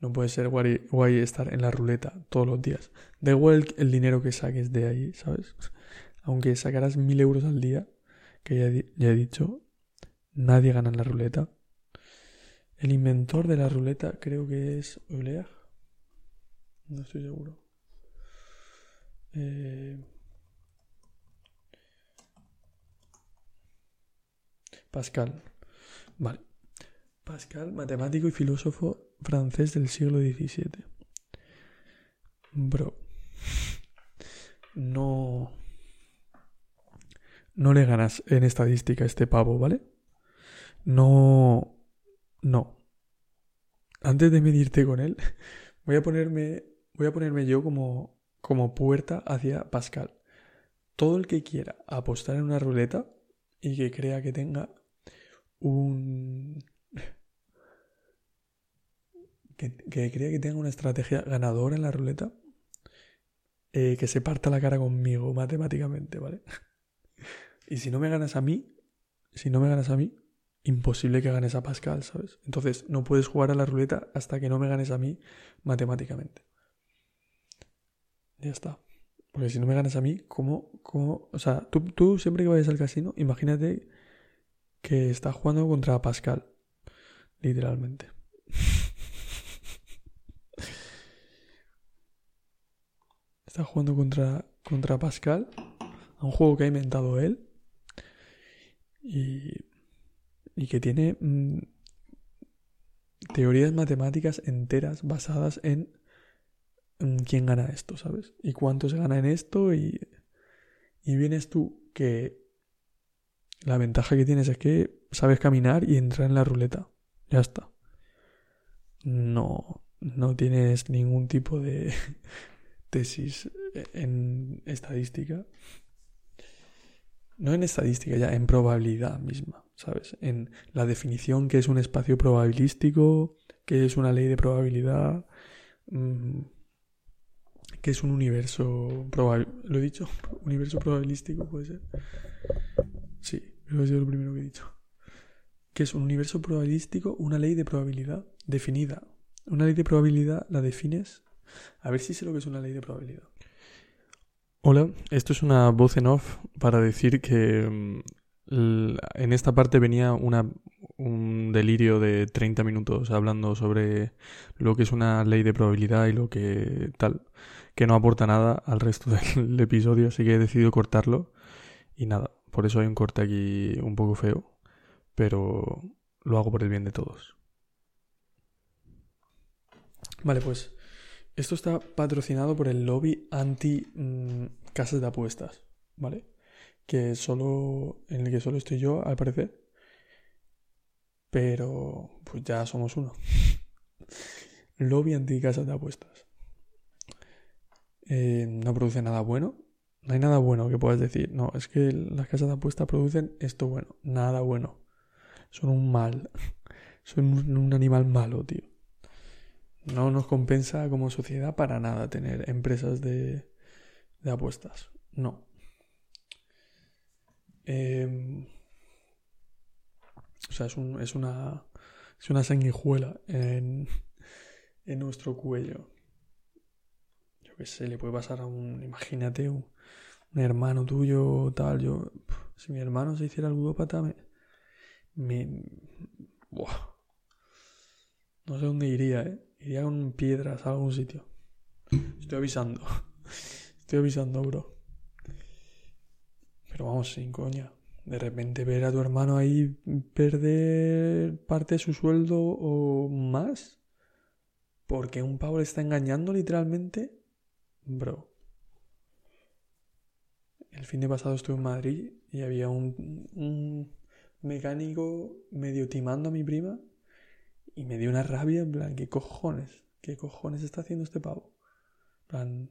No puede ser guay, guay estar en la ruleta todos los días. Da igual el, dinero que saques de ahí, ¿sabes? Aunque sacarás mil euros al día, que ya, ya he dicho, nadie gana en la ruleta. El inventor de la ruleta creo que es Euler. No estoy seguro. Eh, Pascal. Vale. Pascal, matemático y filósofo francés del siglo XVII. Bro. No. No le ganas en estadística a este pavo, ¿vale? No no. Antes de medirte con él, [LAUGHS] voy a ponerme, voy a ponerme yo como, como puerta hacia Pascal. Todo el que quiera apostar en una ruleta y que crea que tenga un... [LAUGHS] que, crea que tenga una estrategia ganadora en la ruleta, eh, que se parta la cara conmigo matemáticamente, ¿vale? [LAUGHS] y si no me ganas a mí, si no me ganas a mí, imposible que ganes a Pascal, ¿sabes? Entonces no puedes jugar a la ruleta hasta que no me ganes a mí matemáticamente. Ya está. Porque si no me ganas a mí, ¿cómo? cómo? O sea, tú, tú siempre que vayas al casino, imagínate que estás jugando contra Pascal. Literalmente. [LAUGHS] estás jugando contra, contra Pascal. A un juego que ha inventado él. Y y que tiene mm, teorías matemáticas enteras basadas en, quién gana esto, ¿sabes? Y cuánto se gana en esto y, y vienes tú que la ventaja que tienes es que sabes caminar y entrar en la ruleta. Ya está. No, no tienes ningún tipo de [LAUGHS] tesis en estadística. No en estadística, ya en probabilidad misma. ¿sabes? En la definición que es un espacio probabilístico, que es una ley de probabilidad, mm, que es un universo probable. ¿Lo he dicho? [LAUGHS] ¿Universo probabilístico puede ser? Sí, creo que es lo primero que he dicho. Que es un universo probabilístico, una ley de probabilidad definida. Una ley de probabilidad la defines. A ver si sé lo que es una ley de probabilidad. Hola, esto es una voz en off para decir que mm, en esta parte venía una, un delirio de 30 minutos hablando sobre lo que es una ley de probabilidad y lo que tal, que no aporta nada al resto [LAUGHS] del episodio, así que he decidido cortarlo y nada, por eso hay un corte aquí un poco feo, pero lo hago por el bien de todos. Vale, pues esto está patrocinado por el lobby anti mm, casas de apuestas, ¿vale? Que solo en el que solo estoy yo, al parecer. Pero pues ya somos uno. [LAUGHS] lobby anti casas de apuestas. Eh, no produce nada bueno. No hay nada bueno que puedas decir. No, es que las casas de apuestas producen esto bueno. Nada bueno. Son un mal. [LAUGHS] Son un animal malo, tío. No nos compensa como sociedad para nada tener empresas de, de apuestas. No. Em, o sea, es, un, es, una, es una sanguijuela en, en nuestro cuello. Yo qué sé, le puede pasar a un, imagínate, un, hermano tuyo, tal, yo, si mi hermano se hiciera ludópata, me, me, buah, no sé dónde iría, ¿eh? Iría con piedras a algún sitio. Estoy avisando. [LAUGHS] Estoy avisando, bro. Pero vamos, sin coña. De repente ver a tu hermano ahí perder parte de su sueldo o más. Porque un pavo le está engañando literalmente. Bro. El fin de pasado estuve en Madrid y había un, un mecánico medio timando a mi prima y me dio una rabia, en plan, ¿qué cojones? ¿Qué cojones está haciendo este pavo? En plan,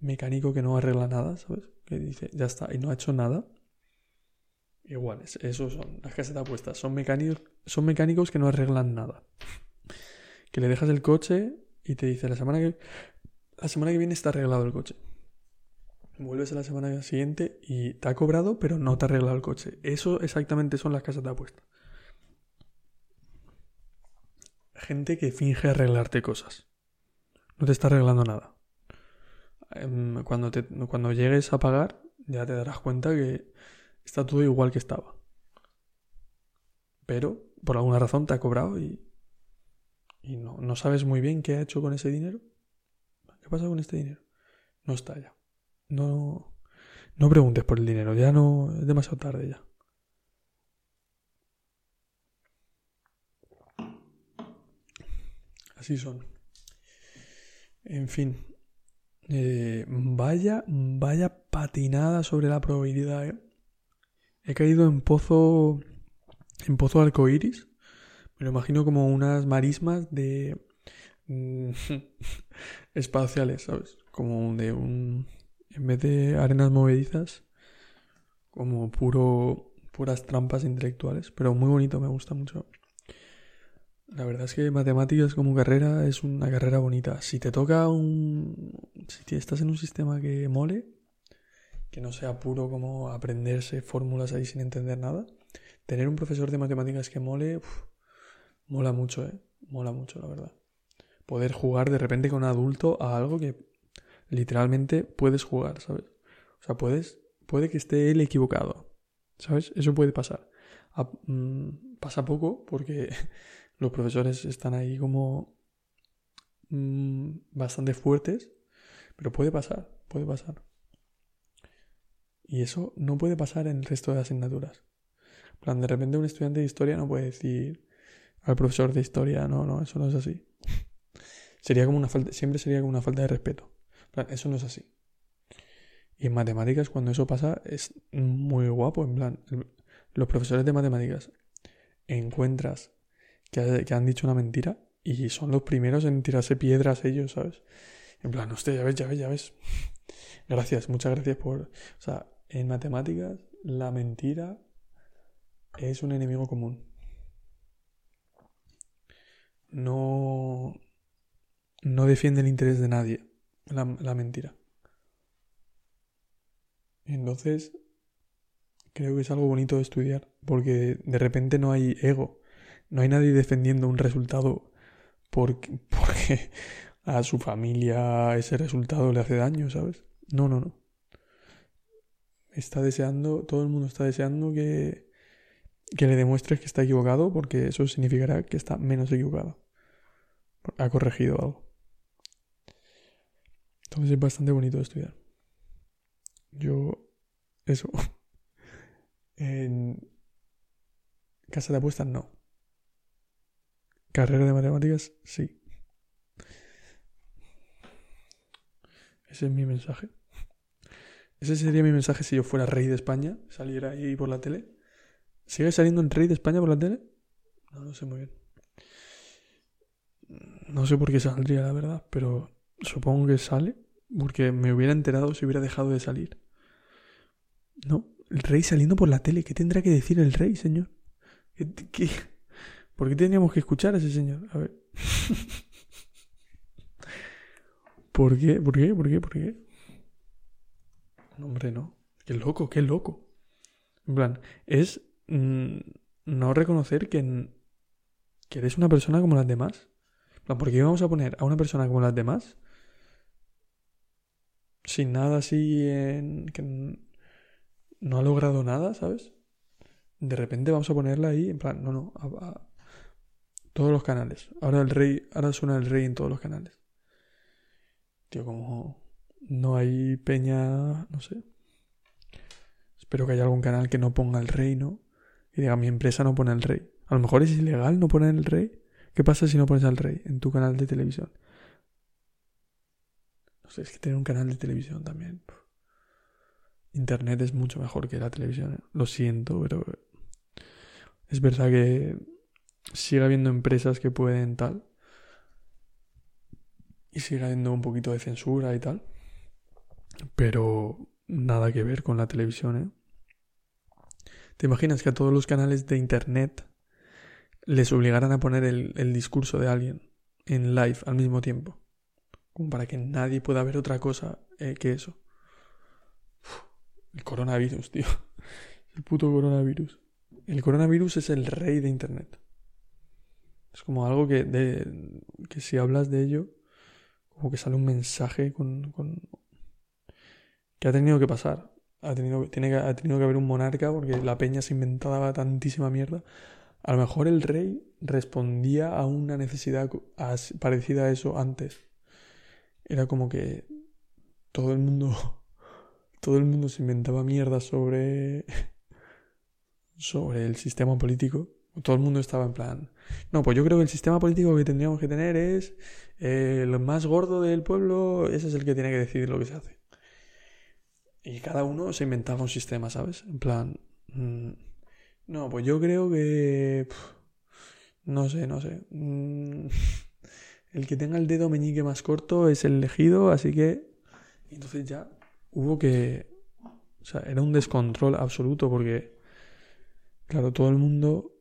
mecánico que no arregla nada, ¿sabes? Que dice, ya está, y no ha hecho nada. Iguales, esos son las casas de apuestas. Son mecánicos, son mecánicos que no arreglan nada. Que le dejas el coche y te dice, la semana que, la semana que viene está arreglado el coche. Vuelves a la semana siguiente y te ha cobrado, pero no te ha arreglado el coche. Eso exactamente son las casas de apuestas. Gente que finge arreglarte cosas. No te está arreglando nada. Em, cuando, te, cuando llegues a pagar, ya te darás cuenta que está todo igual que estaba. Pero por alguna razón te ha cobrado y, y no, no sabes muy bien qué ha hecho con ese dinero. ¿Qué pasa con este dinero? No está ya. No, no preguntes por el dinero, ya no es demasiado tarde ya. Así son. En fin. Eh, vaya, vaya patinada sobre la probabilidad. ¿eh? He caído en pozo. En pozo arcoiris. Me lo imagino como unas marismas de. Mm, [LAUGHS] espaciales, ¿sabes? Como de un. En vez de arenas movedizas. Como puro. puras trampas intelectuales. Pero muy bonito, me gusta mucho. La verdad es que matemáticas como carrera es una carrera bonita. Si te toca un... Si estás en un sistema que mole, que no sea puro como aprenderse fórmulas ahí sin entender nada, tener un profesor de matemáticas que mole, mola mucho, ¿eh? Mola mucho, la verdad. Poder jugar de repente con un adulto a algo que literalmente puedes jugar, ¿sabes? O sea, puedes... Puede que esté él equivocado, ¿sabes? Eso puede pasar. Mm, pasa poco porque [LAUGHS] los profesores están ahí como mm, bastante fuertes, pero puede pasar, puede pasar. Y eso no puede pasar en el resto de asignaturas. plan, de repente un estudiante de historia no puede decir al profesor de historia, no, no, eso no es así. [LAUGHS] sería como una falta, siempre sería como una falta de respeto. plan, eso no es así. Y en matemáticas, cuando eso pasa, es muy guapo. En plan, los profesores de matemáticas encuentras que, han dicho una mentira y son los primeros en tirarse piedras ellos, ¿sabes? En plan, usted, ya ves, ya ves, ya ves. [LAUGHS] Gracias, muchas gracias por... O sea, en matemáticas la mentira es un enemigo común. No... No defiende el interés de nadie, la, la mentira. Entonces, creo que es algo bonito de estudiar, porque de repente no hay ego. No hay nadie defendiendo un resultado [LAUGHS] porque, a su familia ese resultado le hace daño, ¿sabes? No, no, no. Está deseando, todo el mundo está deseando que, que le demuestres que está equivocado porque eso significará que está menos equivocado. Ha corregido algo. Entonces es bastante bonito estudiar. Yo, eso. [LAUGHS] En casa de apuestas no. Carrera de matemáticas, sí. Ese es mi mensaje. Ese sería mi mensaje si yo fuera rey de España, saliera ahí por la tele. ¿Sigue saliendo el rey de España por la tele? No lo sé muy bien. No sé por qué saldría, la verdad, pero supongo que sale porque me hubiera enterado si hubiera dejado de salir. No, el rey saliendo por la tele. ¿Qué tendrá que decir el rey, señor? ¿Qué, por qué tendríamos que escuchar a ese señor? A ver. [LAUGHS] ¿Por qué? ¿Por qué? ¿Por qué? ¿Por qué? No, hombre, no. Qué loco, qué loco. En plan, es mm, no reconocer que, que eres una persona como las demás. ¿por qué vamos a poner a una persona como las demás? Sin nada así en, que no ha logrado nada, ¿sabes? De repente vamos a ponerla ahí, en plan, no, no, a, todos los canales. Ahora el rey, ahora suena el rey en todos los canales. Tío, como no hay peña, no sé. Espero que haya algún canal que no ponga el rey, ¿no? Y diga, mi empresa no pone el rey. A lo mejor es ilegal no poner el rey. ¿Qué pasa si no pones al rey en tu canal de televisión? No sé, es que tener un canal de televisión también. Internet es mucho mejor que la televisión. ¿eh? Lo siento, pero es verdad que sigue habiendo empresas que pueden tal y sigue habiendo un poquito de censura y tal. Pero nada que ver con la televisión, ¿eh? ¿Te imaginas que a todos los canales de internet les obligaran a poner el, discurso de alguien en live al mismo tiempo? Como para que nadie pueda ver otra cosa eh, que eso. el coronavirus, tío. [LAUGHS] El puto coronavirus. El coronavirus es el rey de internet. Es como algo que, de, que si hablas de ello, como que sale un mensaje con, con que ha tenido que pasar. Ha tenido, tiene que, ha tenido que haber un monarca porque la peña se inventaba tantísima mierda. A lo mejor el rey respondía a una necesidad parecida a eso antes. Era como que todo el mundo [LAUGHS] todo el mundo se inventaba mierda sobre [LAUGHS] sobre el sistema político. Todo el mundo estaba en plan, no, pues yo creo que el sistema político que tendríamos que tener es eh, el más gordo del pueblo, ese es el que tiene que decidir lo que se hace. Y cada uno se inventaba un sistema, ¿sabes? En plan... Mm, no, pues yo creo que... no sé, no sé. Mm, [LAUGHS] el que tenga el dedo meñique más corto es el elegido, así que... Entonces ya hubo que... O sea, era un descontrol absoluto porque... Claro, todo el mundo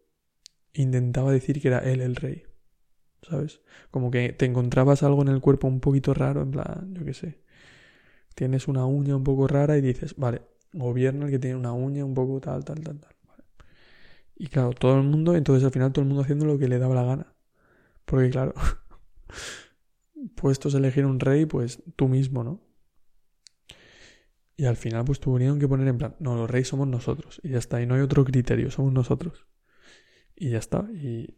intentaba decir que era él el rey. ¿Sabes? Como que te encontrabas algo en el cuerpo un poquito raro, en plan, yo qué sé tienes una uña un poco rara y dices, vale, gobierno el que tiene una uña un poco tal, tal, tal, tal. Y claro, todo el mundo, entonces al final todo el mundo haciendo lo que le daba la gana. Porque claro, [LAUGHS] puestos a elegir un rey, pues tú mismo, ¿no? Y al final pues tuvieron que poner en plan, no, los reyes somos nosotros. Y ya está, y no hay otro criterio, somos nosotros. Y ya está. Y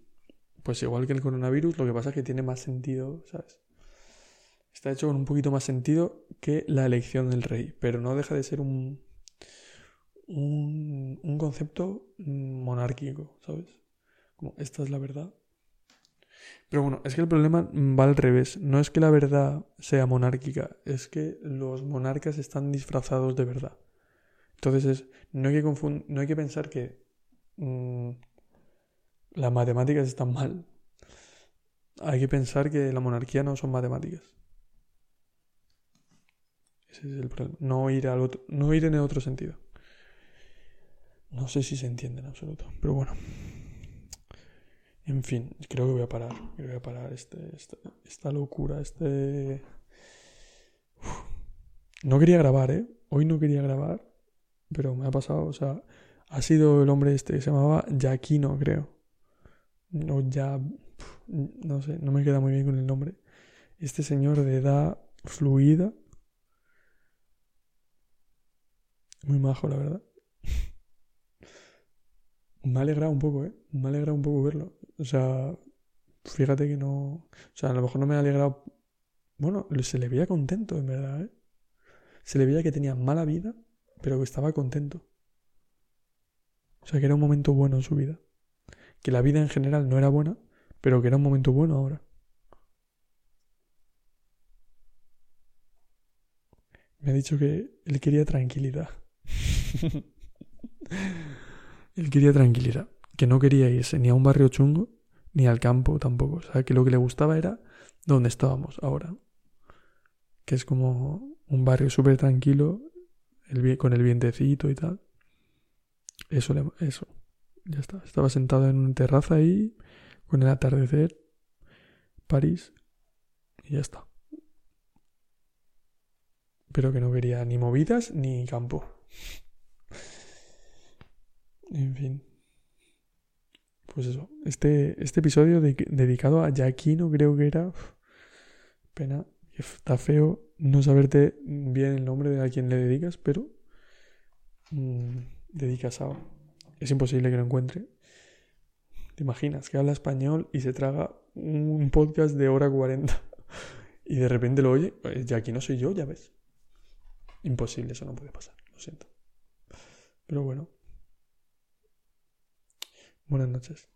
pues igual que el coronavirus, lo que pasa es que tiene más sentido, ¿sabes? está hecho con un poquito más sentido que la elección del rey, pero no deja de ser un, un, concepto monárquico, ¿sabes? Como esta es la verdad. Pero bueno, es que el problema va al revés. No es que la verdad sea monárquica, es que los monarcas están disfrazados de verdad. Entonces es, no, hay que no hay que pensar que mm, las matemáticas están mal. Hay que pensar que la monarquía no son matemáticas. Ese es el problema. No ir, no ir en el otro sentido. No sé si se entiende en absoluto. Pero bueno. En fin, creo que voy a parar. Creo que voy a parar este, esta, locura. Este. No quería grabar, ¿eh? Hoy no quería grabar. Pero me ha pasado. O sea, ha sido el hombre este que se llamaba Yaquino, creo. No, ya. No sé, no me queda muy bien con el nombre. Este señor de edad fluida Muy majo, la verdad. Me ha alegrado un poco, ¿eh? Me ha alegrado un poco verlo. O sea, fíjate que no... O sea, a lo mejor no me ha alegrado... Bueno, se le veía contento, en verdad, ¿eh? Se le veía que tenía mala vida, pero que estaba contento. O sea, que era un momento bueno en su vida. Que la vida en general no era buena, pero que era un momento bueno ahora. Me ha dicho que él quería tranquilidad. [LAUGHS] él quería tranquilidad. Que no quería irse ni a un barrio chungo, ni al campo tampoco. O sea, que lo que le gustaba era donde estábamos ahora. Que es como un barrio súper tranquilo, el, con el vientecito y tal. Eso, eso. Ya está. Estaba sentado en una terraza ahí, con el atardecer, París, y ya está. Pero que no quería ni movidas ni campo. En fin. Pues eso. Este, este episodio dedicado a Yaquino creo que era. pena. Está feo no saberte bien el nombre de a quien le dedicas, pero. Mmm, dedicas a. Es imposible que lo encuentre. ¿Te imaginas que habla español y se traga un podcast de hora 40? y de repente lo oye. Ya aquí no soy yo, ya ves. Imposible, eso no puede pasar. Lo siento. Pero bueno. Buenas noches.